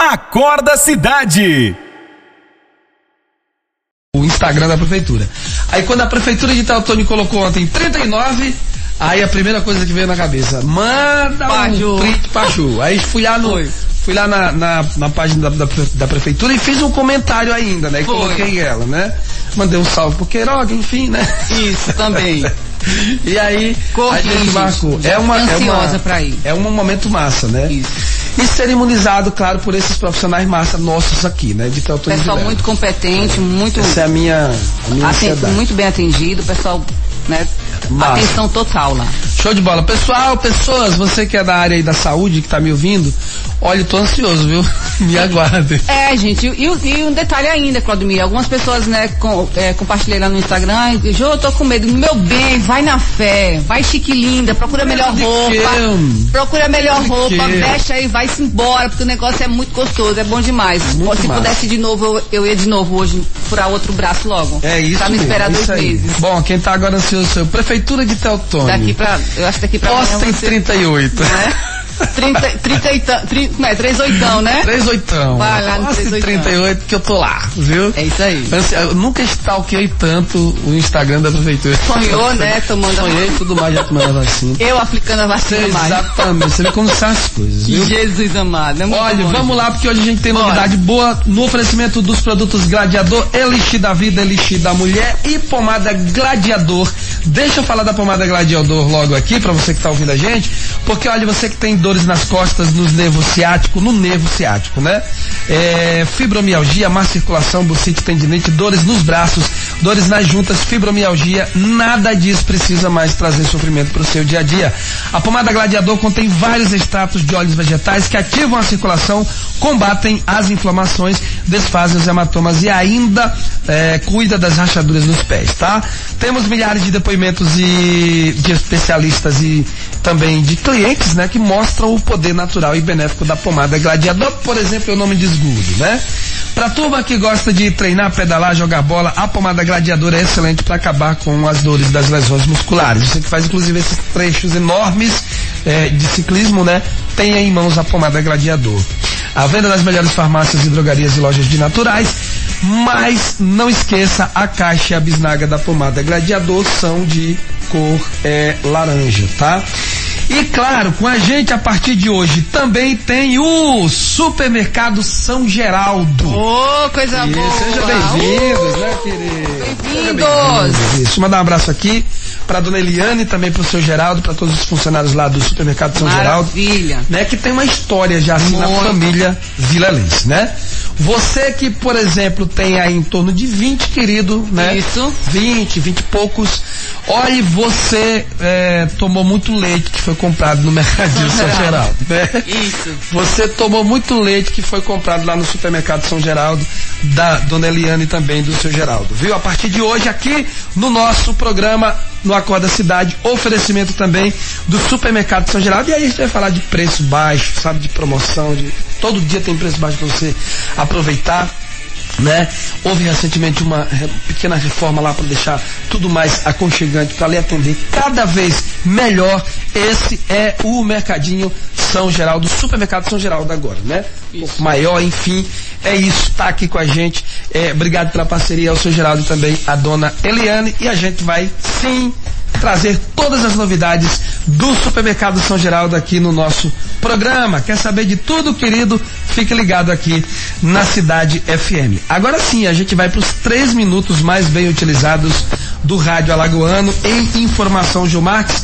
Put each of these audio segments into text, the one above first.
Acorda Cidade. O Instagram da prefeitura. Aí quando a prefeitura de Teotônio colocou ontem 39, aí a primeira coisa que veio na cabeça, manda um print Pachu. Aí fui lá no, fui lá na, na, na página da, da, da prefeitura e fiz um comentário ainda, né? E Foi. coloquei ela, né? Mandei um salve pro Queiroga, enfim, né? Isso, também. E aí Corri, a gente marcou. É uma, é uma, pra ir. é um momento massa, né? Isso. E ser imunizado, claro, por esses profissionais massa nossos aqui, né? De Pessoal muito competente, muito, Essa é a minha, a minha aten- ansiedade. muito bem atendido, pessoal, né? Massa. Atenção total lá. Show de bola. Pessoal, pessoas, você que é da área aí da saúde, que tá me ouvindo, olha, eu tô ansioso, viu? me aguardem. É, gente, e, e- um detalhe ainda, Claudemir, algumas pessoas, né, com, é, compartilhei lá no Instagram, e, Jô, eu tô com medo, meu bem, vai na fé, vai chique linda, procura melhor roupa, procura melhor roupa, veste aí, vai-se embora, porque o negócio é muito gostoso, é bom demais. Muito Se massa. pudesse de novo, eu, eu ia de novo hoje, furar outro braço logo. É isso Pra me esperar é dois meses. Bom, quem tá agora ansioso sou eu. Prefeitura de Teotônio. Daqui pra, eu acho que daqui pra Posta em amanhã você- 38. né? 30, 30 e tan- tri- como é? 3 oitão, né? 3 oitão. Vai lá no Posta em 38. 38 que eu tô lá, viu? É isso aí. Assim, Eu nunca stalkeei tanto o Instagram da prefeitura. Sonhou, né? Tomando a Sonhei e tudo mais já tomando a vacina. Eu aplicando a vacina mais. Exatamente, você vê como são as coisas, viu? Jesus amado. É muito Olha, bom, vamos lá porque hoje a gente tem Bora. novidade boa no oferecimento dos produtos Gladiador, Elixir da Vida, Elixir da Mulher e pomada Gladiador. Deixa eu falar da pomada Gladiador logo aqui pra você que tá ouvindo a gente, porque olha, você que tem dores nas costas, nos nervos ciáticos, no nervo ciático, né? É, fibromialgia, má circulação, bucite, tendinite, dores nos braços, dores nas juntas, fibromialgia, nada disso precisa mais trazer sofrimento para o seu dia a dia. A pomada Gladiador contém vários extratos de óleos vegetais que ativam a circulação, combatem as inflamações, desfazem os hematomas e ainda é, cuida das rachaduras nos pés, tá? Temos milhares de depoimentos e de especialistas e também de clientes, né, que mostram o poder natural e benéfico da pomada Gladiador, por exemplo, eu não me desgudo, né? Pra turma que gosta de treinar, pedalar, jogar bola, a pomada gladiador é excelente para acabar com as dores das lesões musculares. Você que faz inclusive esses trechos enormes eh, de ciclismo, né? Tenha em mãos a pomada gladiador. A venda nas melhores farmácias e drogarias e lojas de naturais. Mas não esqueça, a caixa e a bisnaga da pomada gladiador são de cor eh, laranja, tá? E claro, com a gente a partir de hoje também tem o Supermercado São Geraldo. Ô, coisa E boa. Seja bem-vindos, né, querido? Bem-vindos. bem-vindos. Isso, mandar um abraço aqui para dona Eliane, também para o seu Geraldo, para todos os funcionários lá do Supermercado São Geraldo. Maravilha. Né, que tem uma história já assim na Muito. família Vilalense, né? Você que, por exemplo, tem aí em torno de 20, querido, né? Isso. 20, 20 e poucos. Olhe, você é, tomou muito leite que foi comprado no Mercadinho São Geraldo. Geraldo, né? Isso. Você tomou muito leite que foi comprado lá no supermercado São Geraldo, da dona Eliane e também do seu Geraldo. Viu? A partir de hoje, aqui no nosso programa, no Acorda Cidade, oferecimento também do supermercado São Geraldo. E aí a gente vai falar de preço baixo, sabe, de promoção, de todo dia tem preço baixo para você aproveitar. Né? Houve recentemente uma pequena reforma lá para deixar tudo mais aconchegante para lhe atender cada vez melhor. Esse é o Mercadinho São Geraldo, Supermercado São Geraldo agora, né? Um pouco maior, enfim, é isso, tá aqui com a gente. É, obrigado pela parceria ao seu Geraldo e também a dona Eliane e a gente vai sim trazer todas as novidades do Supermercado São Geraldo aqui no nosso programa. Quer saber de tudo, querido? Fique ligado aqui na Cidade FM. Agora sim, a gente vai para os três minutos mais bem utilizados do Rádio Alagoano em informação, Gil Marques.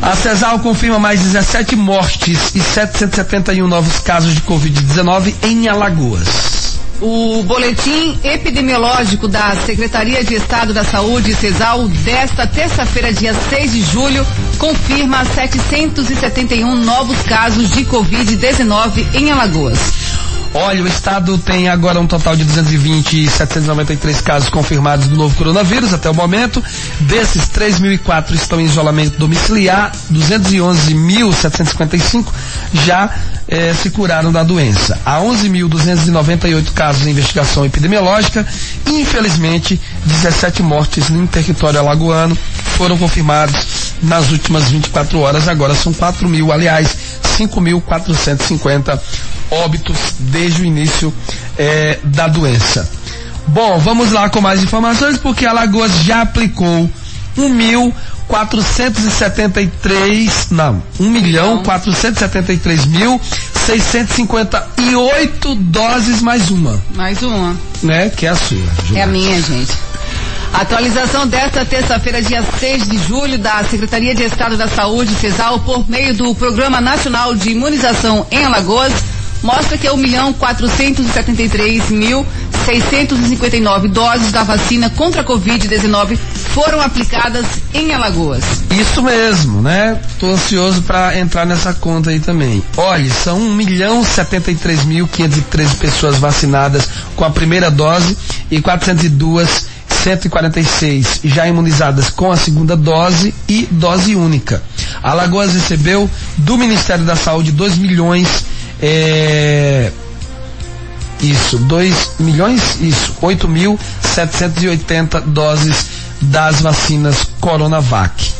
A CESAL confirma mais 17 mortes e 771 novos casos de Covid-19 em Alagoas. O boletim epidemiológico da Secretaria de Estado da Saúde, CESAL, desta terça-feira, dia 6 de julho, confirma 771 novos casos de Covid-19 em Alagoas. Olha, o estado tem agora um total de 220 e 793 casos confirmados do novo coronavírus até o momento. Desses, 3.004 estão em isolamento domiciliar, 211.755 já eh, se curaram da doença. Há 11.298 casos em investigação epidemiológica e, infelizmente, 17 mortes no território alagoano foram confirmados nas últimas 24 horas. Agora são 4 mil, aliás, 5.450 óbitos desde o início eh, da doença. Bom, vamos lá com mais informações, porque Alagoas já aplicou 1 mil 473, não, 1 milhão 473 mil 658 doses mais uma, Mais uma. né? Que é a sua. É a minha, gente. Atualização desta terça-feira, dia 6 de julho, da Secretaria de Estado da Saúde, CESAL, por meio do Programa Nacional de Imunização em Alagoas, mostra que é 1 milhão 473 mil 659 doses da vacina contra a Covid-19 foram aplicadas em Alagoas. Isso mesmo, né? Tô ansioso para entrar nessa conta aí também. Olha, são 1 milhão 73 mil 513 pessoas vacinadas com a primeira dose e 402 146 já imunizadas com a segunda dose e dose única. Alagoas recebeu do Ministério da Saúde 2 milhões é, isso, 2 milhões, isso, 8.780 doses das vacinas Coronavac.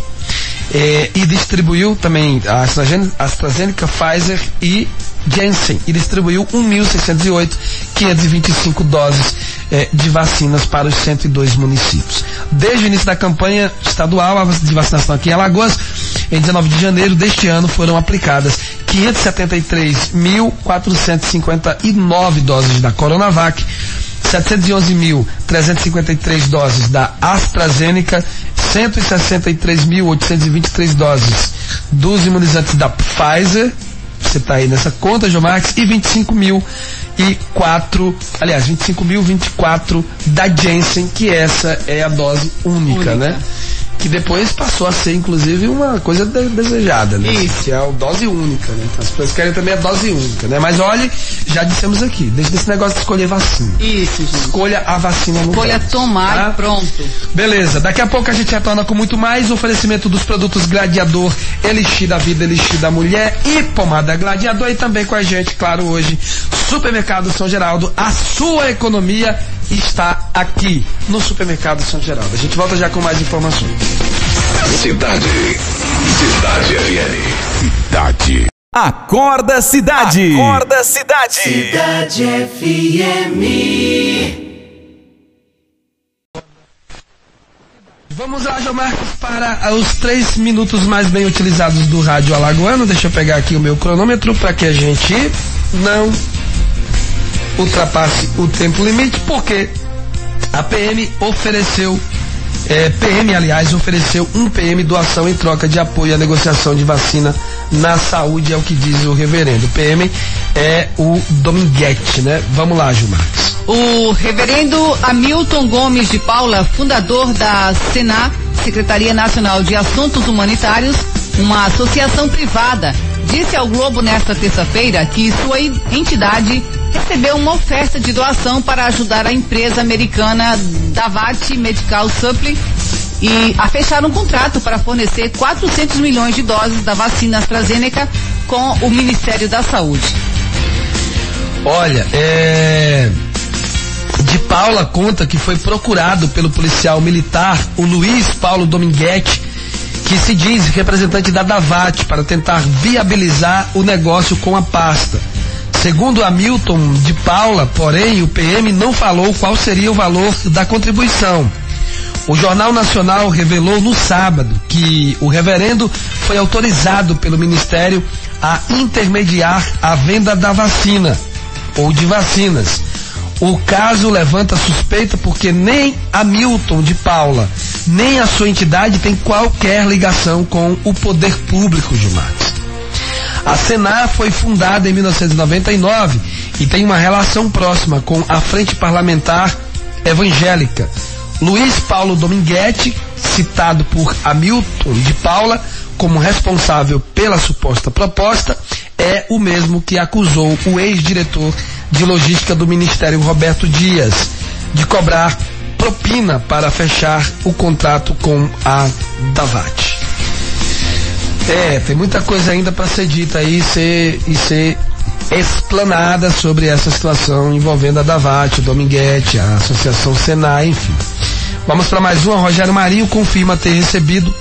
É, e distribuiu também a AstraZeneca, AstraZeneca, Pfizer e Janssen. E distribuiu 1.608, 525 doses é, de vacinas para os 102 municípios. Desde o início da campanha estadual de vacinação aqui em Alagoas, em 19 de janeiro deste ano foram aplicadas 573.459 doses da Coronavac, 711.353 doses da AstraZeneca, 163.823 doses dos imunizantes da Pfizer, você está aí nessa conta, Jomax, e 25 mil e 4, aliás, 25.024 da Janssen, que essa é a dose única, Única. né? Que depois passou a ser, inclusive, uma coisa de- desejada, né? Isso. Que é a dose única, né? Então, as pessoas querem também a dose única, né? Mas olhe, já dissemos aqui, desde esse negócio de escolher vacina. Isso, gente. Escolha a vacina no Escolha tomar tá? e pronto. Beleza, daqui a pouco a gente retorna com muito mais oferecimento dos produtos Gladiador, Elixir da Vida, Elixir da Mulher e Pomada Gladiador e também com a gente, claro, hoje, Supermercado São Geraldo, a sua economia está aqui no Supermercado São Geraldo. A gente volta já com mais informações. Cidade. Cidade FM. Cidade. Acorda cidade. Acorda cidade. Vamos lá, João Marcos, para os três minutos mais bem utilizados do rádio alagoano. Deixa eu pegar aqui o meu cronômetro para que a gente não ultrapasse o tempo limite, porque a PM ofereceu, eh, PM, aliás, ofereceu um PM doação em troca de apoio à negociação de vacina na saúde, é o que diz o reverendo. O PM é o Dominguete, né? Vamos lá, Gilmar. O reverendo Hamilton Gomes de Paula, fundador da SENA, Secretaria Nacional de Assuntos Humanitários, uma associação privada, disse ao Globo nesta terça-feira que sua en- entidade recebeu uma oferta de doação para ajudar a empresa americana Davat Medical Supply e a fechar um contrato para fornecer 400 milhões de doses da vacina AstraZeneca com o Ministério da Saúde. Olha, é. De Paula conta que foi procurado pelo policial militar, o Luiz Paulo Dominguete, que se diz representante da Davat, para tentar viabilizar o negócio com a pasta. Segundo Hamilton de Paula, porém, o PM não falou qual seria o valor da contribuição. O Jornal Nacional revelou no sábado que o reverendo foi autorizado pelo Ministério a intermediar a venda da vacina ou de vacinas. O caso levanta suspeita porque nem Hamilton de Paula, nem a sua entidade tem qualquer ligação com o poder público, Gilmar. A Senar foi fundada em 1999 e tem uma relação próxima com a Frente Parlamentar Evangélica. Luiz Paulo Dominguete, citado por Hamilton de Paula como responsável pela suposta proposta, é o mesmo que acusou o ex-diretor de logística do Ministério Roberto Dias de cobrar propina para fechar o contrato com a Davat. É, tem muita coisa ainda para ser dita aí e ser, e ser explanada sobre essa situação envolvendo a Davat, o Dominguete, a Associação Senai, enfim. Vamos para mais uma. Rogério Marinho confirma ter recebido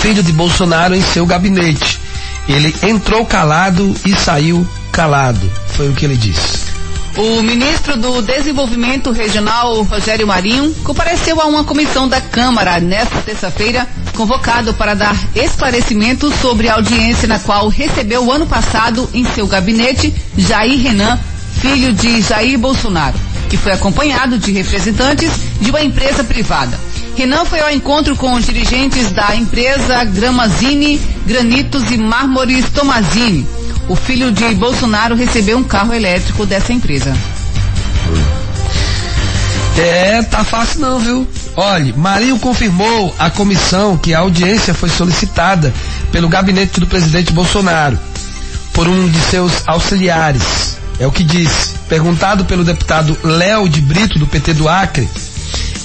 filho de Bolsonaro em seu gabinete. Ele entrou calado e saiu calado, foi o que ele disse. O ministro do Desenvolvimento Regional, Rogério Marinho, compareceu a uma comissão da Câmara nesta terça-feira, convocado para dar esclarecimentos sobre a audiência na qual recebeu ano passado em seu gabinete Jair Renan, filho de Jair Bolsonaro, que foi acompanhado de representantes de uma empresa privada. Renan foi ao encontro com os dirigentes da empresa Gramazine, Granitos e Mármores Tomazini o filho de Bolsonaro recebeu um carro elétrico dessa empresa. É, tá fácil não, viu? Olhe, Marinho confirmou à comissão que a audiência foi solicitada pelo gabinete do presidente Bolsonaro por um de seus auxiliares. É o que disse. Perguntado pelo deputado Léo de Brito, do PT do Acre,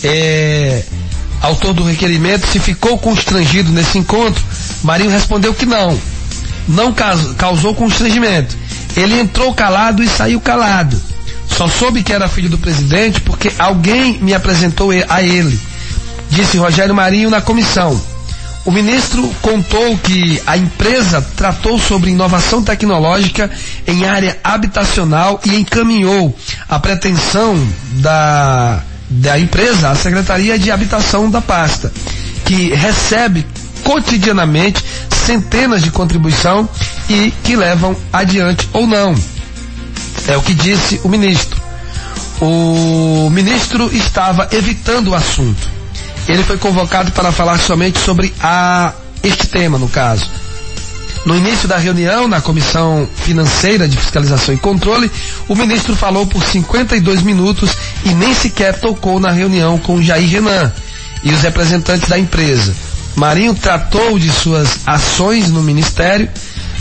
é, autor do requerimento, se ficou constrangido nesse encontro, Marinho respondeu que não não causou constrangimento. Ele entrou calado e saiu calado. Só soube que era filho do presidente porque alguém me apresentou a ele, disse Rogério Marinho na comissão. O ministro contou que a empresa tratou sobre inovação tecnológica em área habitacional e encaminhou a pretensão da, da empresa à Secretaria de Habitação da pasta, que recebe cotidianamente centenas de contribuição e que levam adiante ou não. É o que disse o ministro. O ministro estava evitando o assunto. Ele foi convocado para falar somente sobre a, este tema, no caso. No início da reunião, na Comissão Financeira de Fiscalização e Controle, o ministro falou por 52 minutos e nem sequer tocou na reunião com Jair Renan e os representantes da empresa. Marinho tratou de suas ações no ministério,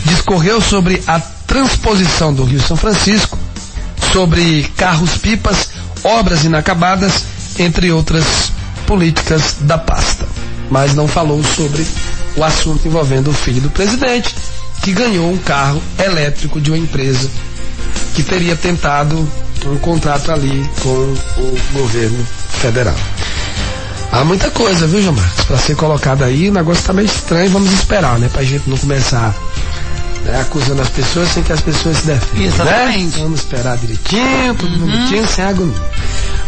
discorreu sobre a transposição do Rio São Francisco, sobre carros-pipas, obras inacabadas, entre outras políticas da pasta. Mas não falou sobre o assunto envolvendo o filho do presidente, que ganhou um carro elétrico de uma empresa que teria tentado um contrato ali com o governo federal. Há muita coisa, viu, João Marcos? Pra ser colocada aí, o negócio tá meio estranho, vamos esperar, né? Pra gente não começar né, acusando as pessoas sem que as pessoas se defendam. Né? Exatamente. Né? Vamos esperar direitinho, tudo uhum. bonitinho, sem agonia.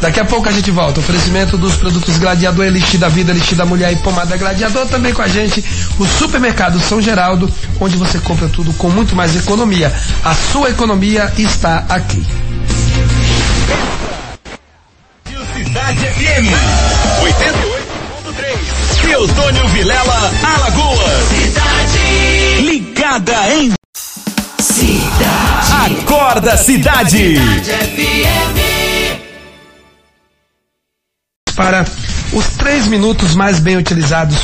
Daqui a pouco a gente volta. Oferecimento dos produtos Gladiador, Elixir da Vida, Elixir da Mulher e Pomada Gladiador. Também com a gente o Supermercado São Geraldo, onde você compra tudo com muito mais economia. A sua economia está aqui. Cidade FM. 88.3. Teutônio Vilela, Alagoas. Cidade. Ligada em. Cidade. Acorda, cidade. cidade Para os três minutos mais bem utilizados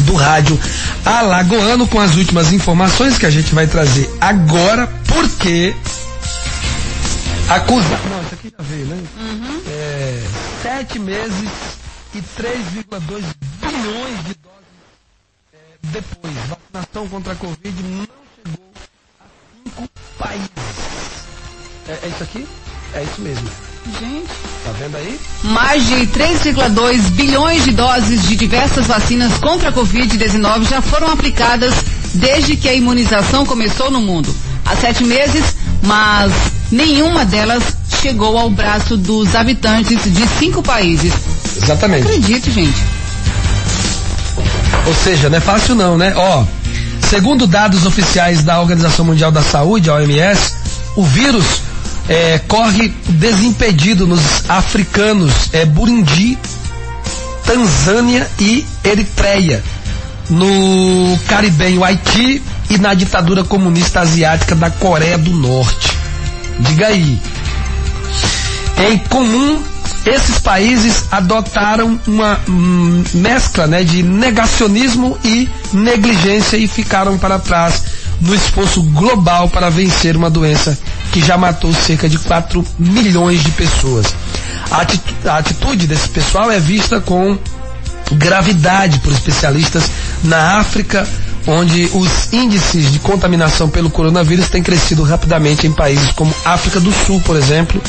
do rádio alagoano com as últimas informações que a gente vai trazer agora, porque acusa. Não, isso aqui já veio, né? Uhum. É, sete meses e 3,2 bilhões de doses é, depois. Vacinação contra a Covid não chegou a cinco países. É, é isso aqui? É isso mesmo. Gente. Tá vendo aí? Mais de 3,2 bilhões de doses de diversas vacinas contra a Covid-19 já foram aplicadas desde que a imunização começou no mundo. Há sete meses, mas nenhuma delas chegou ao braço dos habitantes de cinco países. Exatamente. Não acredito, gente. Ou seja, não é fácil não, né? Ó, segundo dados oficiais da Organização Mundial da Saúde, a OMS, o vírus é, corre desimpedido nos africanos, é Burundi, Tanzânia e Eritreia, no Caribenho Haiti e na ditadura comunista asiática da Coreia do Norte. Diga aí. Em comum esses países adotaram uma hum, mescla né, de negacionismo e negligência e ficaram para trás no esforço global para vencer uma doença que já matou cerca de 4 milhões de pessoas. A atitude, a atitude desse pessoal é vista com gravidade por especialistas na África, onde os índices de contaminação pelo coronavírus têm crescido rapidamente em países como África do Sul, por exemplo,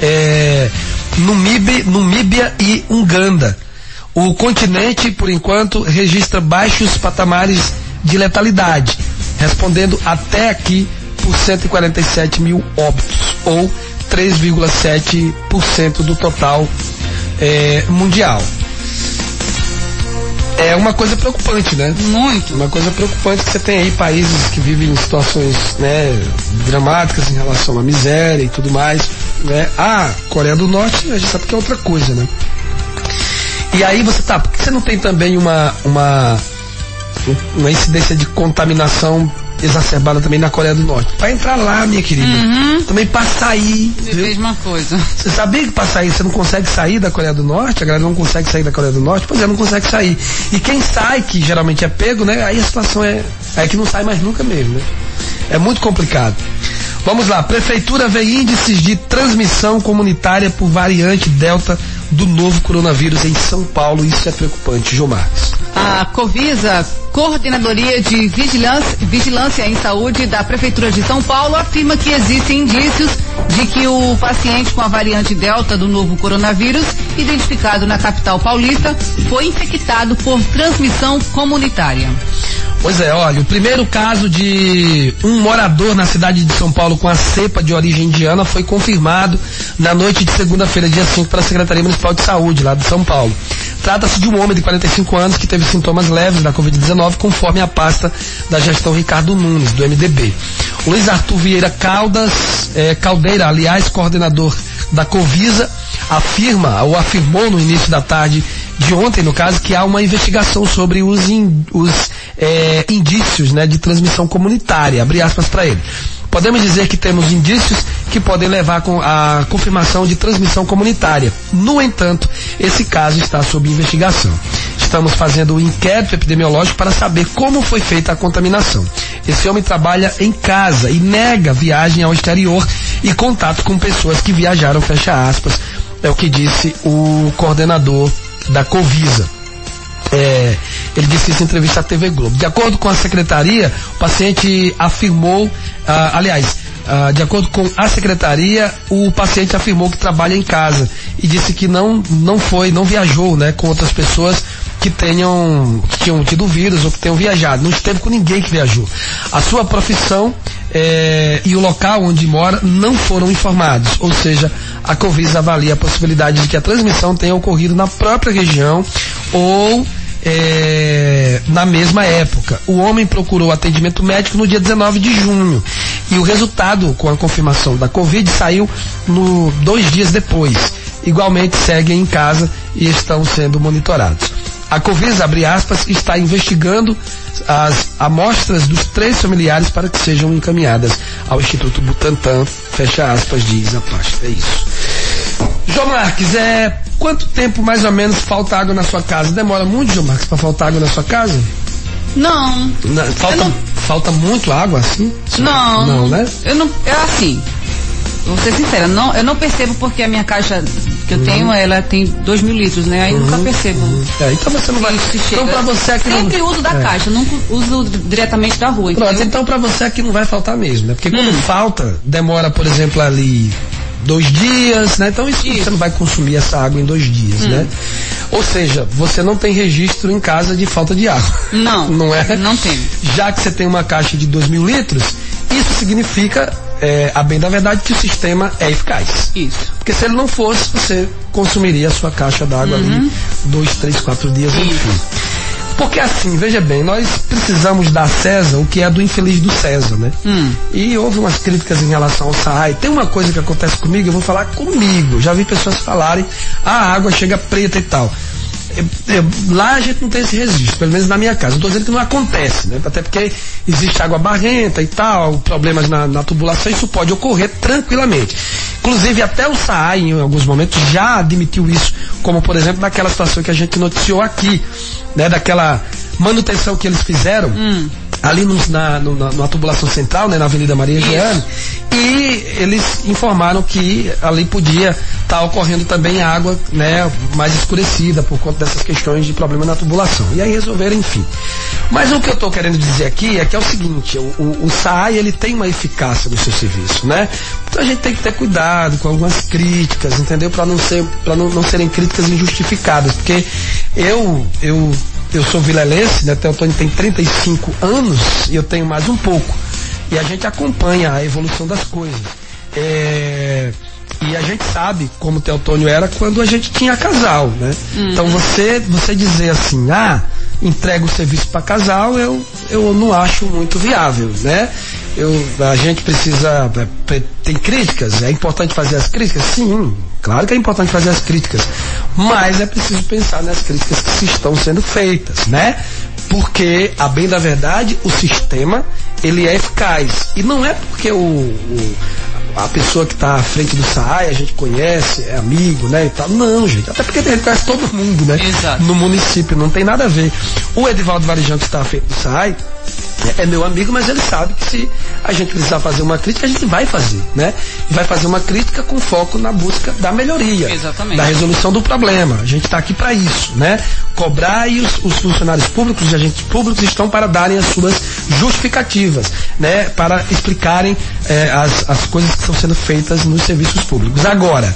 é, Numíbia, Numíbia e Uganda. O continente, por enquanto, registra baixos patamares de letalidade, respondendo até aqui por 147 mil óbitos, ou 3,7% do total é, mundial. É uma coisa preocupante, né? Muito. Uma coisa preocupante que você tem aí países que vivem em situações né, dramáticas em relação à miséria e tudo mais. Né? A Coreia do Norte, a gente sabe que é outra coisa, né? E aí você tá, por que você não tem também uma, uma, uma incidência de contaminação exacerbada também na Coreia do Norte. Para entrar lá, minha querida. Uhum. Também para sair. Mesma coisa. Você sabia que para sair você não consegue sair da Coreia do Norte? A galera não consegue sair da Coreia do Norte? Pois é, não consegue sair. E quem sai, que geralmente é pego, né? Aí a situação é, é que não sai mais nunca mesmo, né? É muito complicado. Vamos lá, Prefeitura vê índices de transmissão comunitária por variante Delta do novo coronavírus em São Paulo. Isso é preocupante, Marques. A Covisa, Coordenadoria de Vigilância, Vigilância em Saúde da Prefeitura de São Paulo, afirma que existem indícios de que o paciente com a variante Delta do novo coronavírus, identificado na capital paulista, foi infectado por transmissão comunitária. Pois é, olha, o primeiro caso de um morador na cidade de São Paulo com a cepa de origem indiana foi confirmado na noite de segunda-feira, dia 5, pela Secretaria Municipal de Saúde, lá de São Paulo. Trata-se de um homem de 45 anos que teve sintomas leves da Covid-19, conforme a pasta da gestão Ricardo Nunes, do MDB. Luiz Arthur Vieira Caldas, eh, Caldeira, aliás, coordenador da Covisa, afirma ou afirmou no início da tarde de ontem, no caso, que há uma investigação sobre os, in, os é, indícios né, de transmissão comunitária, abre aspas para ele. Podemos dizer que temos indícios que podem levar à confirmação de transmissão comunitária. No entanto, esse caso está sob investigação. Estamos fazendo um inquérito epidemiológico para saber como foi feita a contaminação. Esse homem trabalha em casa e nega viagem ao exterior e contato com pessoas que viajaram, fecha aspas, é o que disse o coordenador da Covisa. É, ele disse isso em entrevista à TV Globo. De acordo com a secretaria, o paciente afirmou, ah, aliás, ah, de acordo com a secretaria, o paciente afirmou que trabalha em casa e disse que não, não foi, não viajou, né, com outras pessoas que tenham, que tinham tido vírus ou que tenham viajado. Não esteve com ninguém que viajou. A sua profissão é, e o local onde mora não foram informados. Ou seja, a Covisa avalia a possibilidade de que a transmissão tenha ocorrido na própria região ou é, na mesma época. O homem procurou atendimento médico no dia 19 de junho e o resultado com a confirmação da Covid saiu no dois dias depois. Igualmente seguem em casa e estão sendo monitorados. A Covisa, abre aspas, está investigando as amostras dos três familiares para que sejam encaminhadas ao Instituto Butantan, fecha aspas, diz a pasta. É isso. João Marques, é, quanto tempo mais ou menos falta água na sua casa? Demora muito, João Marques, para faltar água na sua casa? Não. Na, falta, não... falta muito água assim? Não. Não, né? Eu não, é assim. Vou ser sincera, não, eu não percebo porque a minha caixa que eu uhum. tenho, ela tem 2 mil litros, né? Aí uhum. nunca percebo. Uhum. É, então você não vai. Se então pra você aqui Sempre não... uso da é. caixa, nunca uso diretamente da rua. Pronto, então pra você aqui não vai faltar mesmo, né? Porque quando hum. falta, demora, por exemplo, ali dois dias, né? Então isso, isso, você não vai consumir essa água em dois dias, hum. né? Ou seja, você não tem registro em casa de falta de água. Não. não é? Não tem. Já que você tem uma caixa de 2 mil litros, isso significa, é, a bem da verdade, que o sistema é eficaz. Isso. Porque se ele não fosse, você consumiria a sua caixa d'água uhum. ali dois, três, quatro dias, Isso. enfim. Porque assim, veja bem, nós precisamos dar César o que é do infeliz do César, né? Hum. E houve umas críticas em relação ao SAI. Tem uma coisa que acontece comigo, eu vou falar comigo. Já vi pessoas falarem, ah, a água chega preta e tal. lá a gente não tem esse registro, pelo menos na minha casa. Não estou dizendo que não acontece, né? Até porque existe água barrenta e tal, problemas na, na tubulação, isso pode ocorrer tranquilamente. Inclusive, até o SAAI, em alguns momentos, já admitiu isso, como por exemplo naquela situação que a gente noticiou aqui, né? Daquela manutenção que eles fizeram. Hum ali no, na, no, na, tubulação central, né, na Avenida Maria Giane, e eles informaram que ali podia estar tá ocorrendo também água né, mais escurecida por conta dessas questões de problema na tubulação. E aí resolveram, enfim. Mas o que eu estou querendo dizer aqui é que é o seguinte, o, o, o SAI ele tem uma eficácia no seu serviço, né? Então a gente tem que ter cuidado com algumas críticas, entendeu? Para não, ser, não, não serem críticas injustificadas, porque Eu, eu, eu sou vilelense, né? Teotônio tem 35 anos e eu tenho mais um pouco. E a gente acompanha a evolução das coisas. É, e a gente sabe como o Teotônio era quando a gente tinha casal, né? Uhum. Então você, você dizer assim, ah, entrega o serviço para casal, eu, eu não acho muito viável, né? Eu, a gente precisa. É, tem críticas, é importante fazer as críticas? Sim, claro que é importante fazer as críticas. Mas é preciso pensar nas críticas que estão sendo feitas, né? Porque, a bem da verdade, o sistema ele é eficaz. E não é porque o, o a pessoa que está à frente do SAI, a gente conhece, é amigo, né? E tal. Não, gente. Até porque gente conhece todo mundo, né? Exato. No município, não tem nada a ver. O Edivaldo Varijão, que está à frente do SAI, é, é meu amigo, mas ele sabe que se a gente precisar fazer uma crítica, a gente vai fazer, né? E vai fazer uma crítica com foco na busca da melhoria. Exatamente. Da resolução do problema. A gente está aqui para isso, né? Cobrar e os, os funcionários públicos e agentes públicos estão para darem as suas justificativas, né? Para explicarem é, as, as coisas que estão sendo feitas nos serviços públicos. Agora,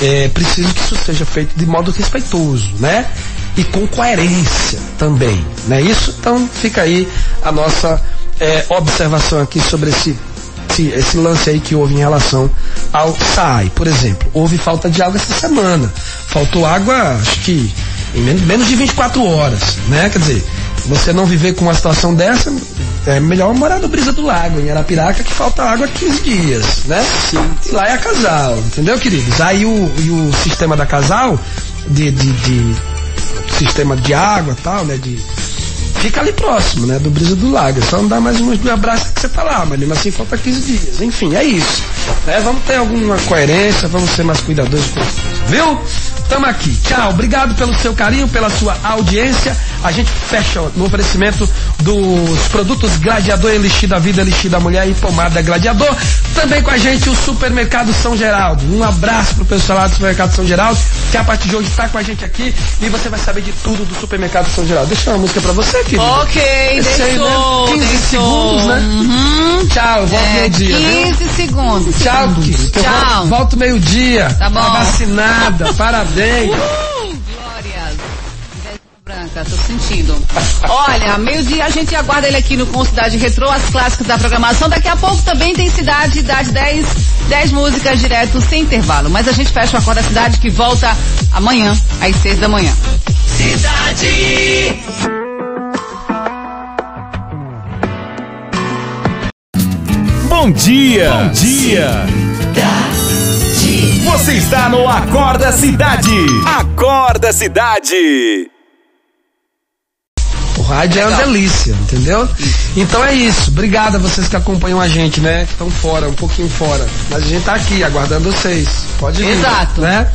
é preciso que isso seja feito de modo respeitoso, né? E com coerência também, né? Isso, então, fica aí a nossa é, observação aqui sobre esse, esse, esse, lance aí que houve em relação ao SAI, por exemplo. Houve falta de água essa semana. Faltou água, acho que em menos, de 24 horas, né? Quer dizer, você não viver com uma situação dessa, é melhor morar no Brisa do Lago, em Arapiraca, que falta água há 15 dias, né? Sim. E lá é a casal, entendeu, queridos? Aí o, o sistema da casal, de, de, de sistema de água e tal, né? De, fica ali próximo, né? Do Brisa do Lago. É só dá mais duas abraços que você tá lá, mas mesmo assim falta 15 dias. Enfim, é isso. Né? Vamos ter alguma coerência, vamos ser mais cuidadosos com isso. Viu? Tamo aqui. Tchau. Obrigado pelo seu carinho, pela sua audiência. A gente fecha no oferecimento dos produtos Gladiador, Elixir da Vida, Elixir da Mulher e Pomada Gladiador. Também com a gente o Supermercado São Geraldo. Um abraço pro pessoal lá do Supermercado São Geraldo, que a partir de hoje está com a gente aqui e você vai saber de tudo do Supermercado São Geraldo. Deixa uma música pra você, querido. Ok, Esse aí, né? deixou, 15 deixou. segundos, né? Uhum. Tchau, eu volto É, viu? 15 segundos. Tchau, querido. Eu Tchau. volto- meio-dia. Tá bom. Tá vacinada. Parabéns. Uh, glórias. Branca, tô sentindo. Olha, meio-dia a gente aguarda ele aqui no Com Cidade Retrô, as clássicas da programação. Daqui a pouco também tem Cidade das 10, 10 músicas direto sem intervalo. Mas a gente fecha o Acorda Cidade que volta amanhã, às 6 da manhã. Cidade. Bom dia. Bom dia. Você está no Acorda Cidade. Acorda Cidade. O rádio é uma delícia, entendeu? Então é isso. Obrigado a vocês que acompanham a gente, né? Que estão fora, um pouquinho fora. Mas a gente tá aqui aguardando vocês. Pode vir. Exato. Né?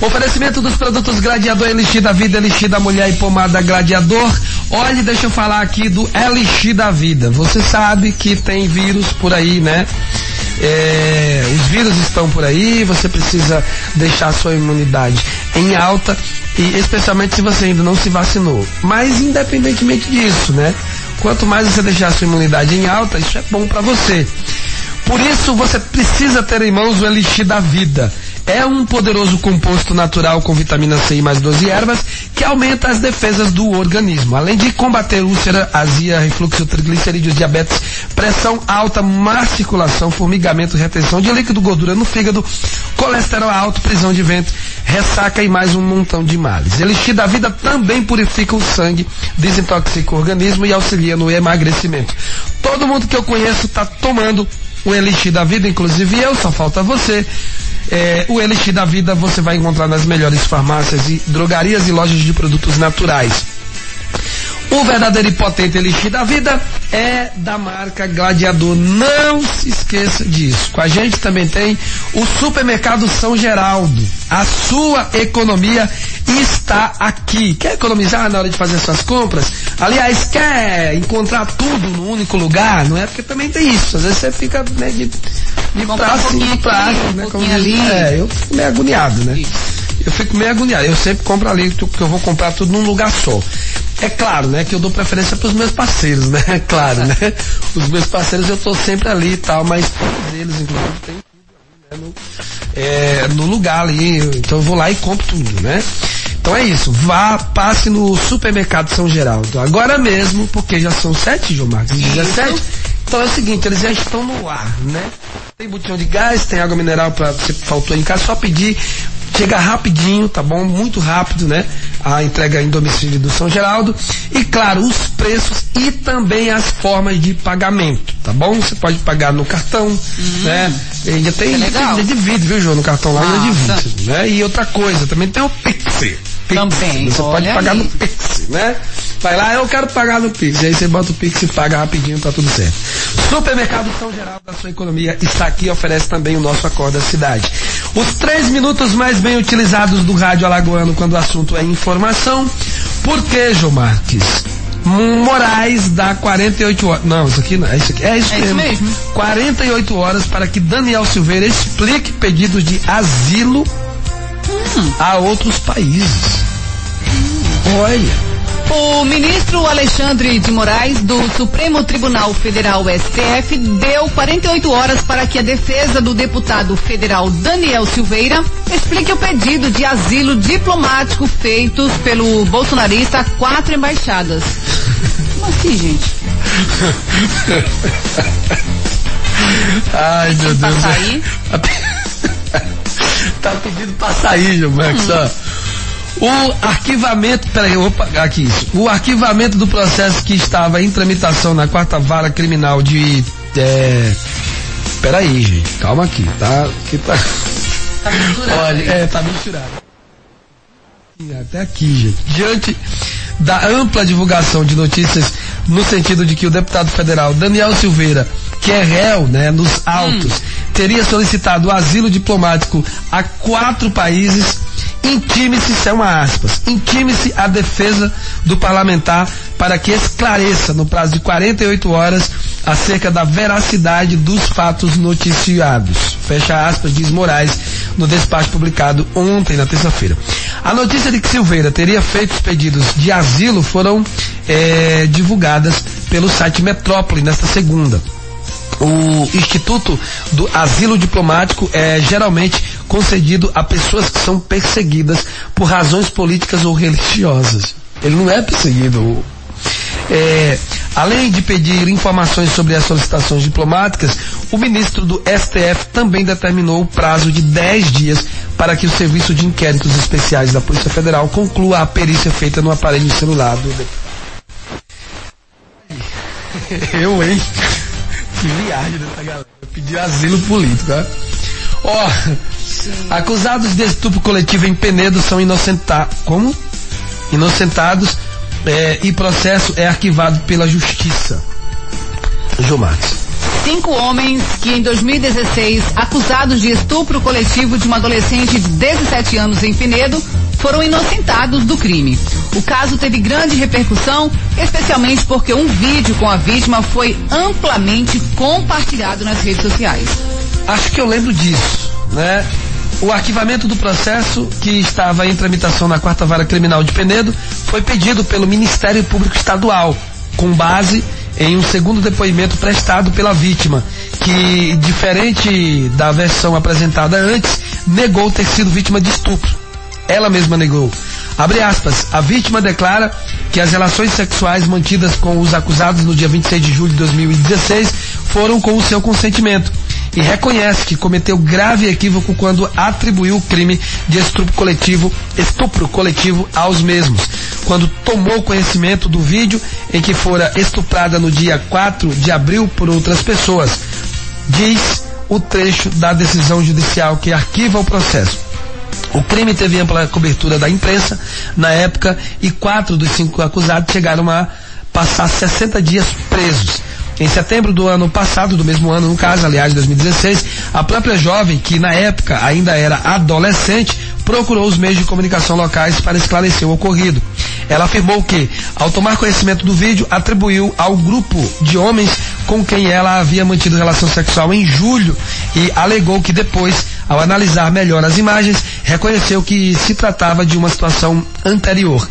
Oferecimento dos produtos Gladiador, Elixir da Vida, Elixir da Mulher e Pomada Gladiador. Olha, deixa eu falar aqui do Elixir da Vida. Você sabe que tem vírus por aí, né? É, os vírus estão por aí, você precisa deixar sua imunidade em alta e especialmente se você ainda não se vacinou. Mas independentemente disso, né? Quanto mais você deixar sua imunidade em alta, isso é bom para você. Por isso você precisa ter em mãos o Elixir da Vida. É um poderoso composto natural com vitamina C e mais 12 ervas que aumenta as defesas do organismo. Além de combater úlcera, azia, refluxo, triglicerídeos, diabetes, pressão alta, má circulação, formigamento, retenção de líquido, gordura no fígado, colesterol alto, prisão de ventre, ressaca e mais um montão de males. Elixir da Vida também purifica o sangue, desintoxica o organismo e auxilia no emagrecimento. Todo mundo que eu conheço está tomando o Elixir da Vida, inclusive eu, só falta você. É, o Elixir da Vida você vai encontrar nas melhores farmácias e drogarias e lojas de produtos naturais. O verdadeiro e potente Elixir da Vida é da marca Gladiador. Não se esqueça disso. Com a gente também tem o Supermercado São Geraldo. A sua economia está aqui. Quer economizar na hora de fazer suas compras? Aliás, quer encontrar tudo no único lugar? Não é? Porque também tem isso. Às vezes você fica né, de, de praça um em praça, aqui, um né? diz- ali. É, eu fico meio agoniado, né? Eu fico meio agoniado. Eu sempre compro ali, porque eu vou comprar tudo num lugar só. É claro, né, que eu dou preferência para os meus parceiros, né? É claro, né? Os meus parceiros eu tô sempre ali e tal, mas todos eles, inclusive, tem tudo ali, né, no, é, no lugar ali. Então eu vou lá e compro tudo, né? Então é isso, vá, passe no supermercado São Geraldo agora mesmo, porque já são 7, João Marcos, 17. Então é o seguinte, eles já estão no ar, né? Tem botão de gás, tem água mineral para você faltou em casa, só pedir, chega rapidinho, tá bom? Muito rápido, né? A entrega em domicílio do São Geraldo. E claro, os preços e também as formas de pagamento, tá bom? Você pode pagar no cartão, Uhum. né? Ainda tem É legal. ainda divide, viu, João? No cartão lá ainda divide, né? E outra coisa, também tem o Pix. Pix. Também, Você pode pagar aí. no Pix, né? Vai lá, eu quero pagar no Pix. E aí você bota o Pix e paga rapidinho, tá tudo certo. Supermercado São Geraldo da sua economia está aqui e oferece também o nosso Acorda Cidade. Os três minutos mais bem utilizados do rádio alagoano quando o assunto é informação. Por que, João Marques? Moraes dá 48 horas. Não, isso aqui não. É isso aqui. É isso, É isso mesmo. mesmo. 48 horas para que Daniel Silveira explique pedidos de asilo a outros países. Olha. O ministro Alexandre de Moraes, do Supremo Tribunal Federal STF, deu 48 horas para que a defesa do deputado federal Daniel Silveira explique o pedido de asilo diplomático feitos pelo bolsonarista a quatro embaixadas. Como assim, gente? Ai, meu Pra Deus. sair? tá pedindo pra sair, Marcos, ó. O arquivamento, peraí, pagar aqui isso. O arquivamento do processo que estava em tramitação na quarta vara criminal de. É, peraí, gente, calma aqui, tá? Que tá. Tá misturado. Olha, é, tá misturado. Até aqui, gente. Diante da ampla divulgação de notícias no sentido de que o deputado federal Daniel Silveira, que é réu, né, nos autos, teria solicitado asilo diplomático a quatro países, intime-se, isso é uma aspas, intime-se a defesa do parlamentar para que esclareça no prazo de 48 horas acerca da veracidade dos fatos noticiados. Fecha aspas, diz Moraes no despacho publicado ontem, na terça-feira. A notícia de que Silveira teria feito os pedidos de asilo foram eh, divulgadas pelo site Metrópole nesta segunda. O Instituto do Asilo Diplomático é geralmente concedido a pessoas que são perseguidas por razões políticas ou religiosas. Ele não é perseguido. É, além de pedir informações sobre as solicitações diplomáticas, o ministro do STF também determinou o prazo de 10 dias para que o Serviço de Inquéritos Especiais da Polícia Federal conclua a perícia feita no aparelho celular do. Eu, hein? Que viagem dessa galera. Pedir asilo político, né? Ó, acusados de estupro coletivo em Penedo são inocentados. Como? Inocentados é, e processo é arquivado pela justiça. Gilmax. Cinco homens que em 2016, acusados de estupro coletivo de uma adolescente de 17 anos em Penedo, foram inocentados do crime. O caso teve grande repercussão, especialmente porque um vídeo com a vítima foi amplamente compartilhado nas redes sociais. Acho que eu lembro disso, né? O arquivamento do processo que estava em tramitação na quarta vara criminal de Penedo foi pedido pelo Ministério Público Estadual, com base em um segundo depoimento prestado pela vítima, que, diferente da versão apresentada antes, negou ter sido vítima de estupro. Ela mesma negou. Abre aspas, a vítima declara que as relações sexuais mantidas com os acusados no dia 26 de julho de 2016 foram com o seu consentimento e reconhece que cometeu grave equívoco quando atribuiu o crime de estupro coletivo, estupro coletivo aos mesmos, quando tomou conhecimento do vídeo em que fora estuprada no dia 4 de abril por outras pessoas. Diz o trecho da decisão judicial que arquiva o processo. O crime teve ampla cobertura da imprensa na época e quatro dos cinco acusados chegaram a passar 60 dias presos. Em setembro do ano passado, do mesmo ano, no caso, aliás, 2016, a própria jovem, que na época ainda era adolescente, procurou os meios de comunicação locais para esclarecer o ocorrido. Ela afirmou que, ao tomar conhecimento do vídeo, atribuiu ao grupo de homens com quem ela havia mantido relação sexual em julho e alegou que depois, ao analisar melhor as imagens, reconheceu que se tratava de uma situação anterior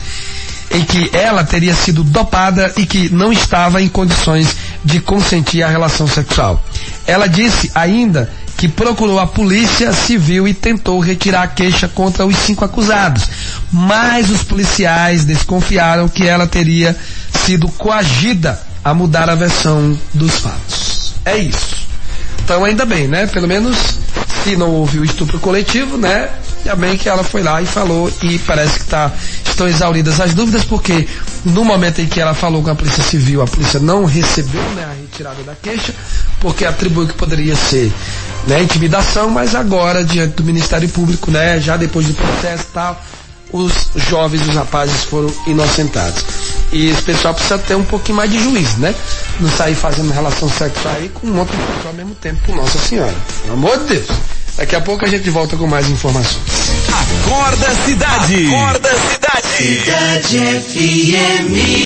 em que ela teria sido dopada e que não estava em condições de consentir a relação sexual. Ela disse ainda que procurou a polícia civil e tentou retirar a queixa contra os cinco acusados. mas os policiais desconfiaram que ela teria sido coagida a mudar a versão dos fatos. É isso. Então ainda bem, né? Pelo menos se não houve o estupro coletivo, né? Ainda bem que ela foi lá e falou e parece que tá, estão exauridas as dúvidas porque no momento em que ela falou com a Polícia Civil, a polícia não recebeu né, a retirada da queixa porque atribuiu que poderia ser né, intimidação, mas agora diante do Ministério Público, né, já depois do processo e tal, os jovens, os rapazes foram inocentados. E esse pessoal precisa ter um pouquinho mais de juízo, né? Não sair fazendo relação sexual aí com um outro pessoa ao mesmo tempo, por Nossa Senhora. Pelo amor de Deus. Daqui a pouco a gente volta com mais informações. Acorda Cidade. Acorda Cidade. Cidade FM.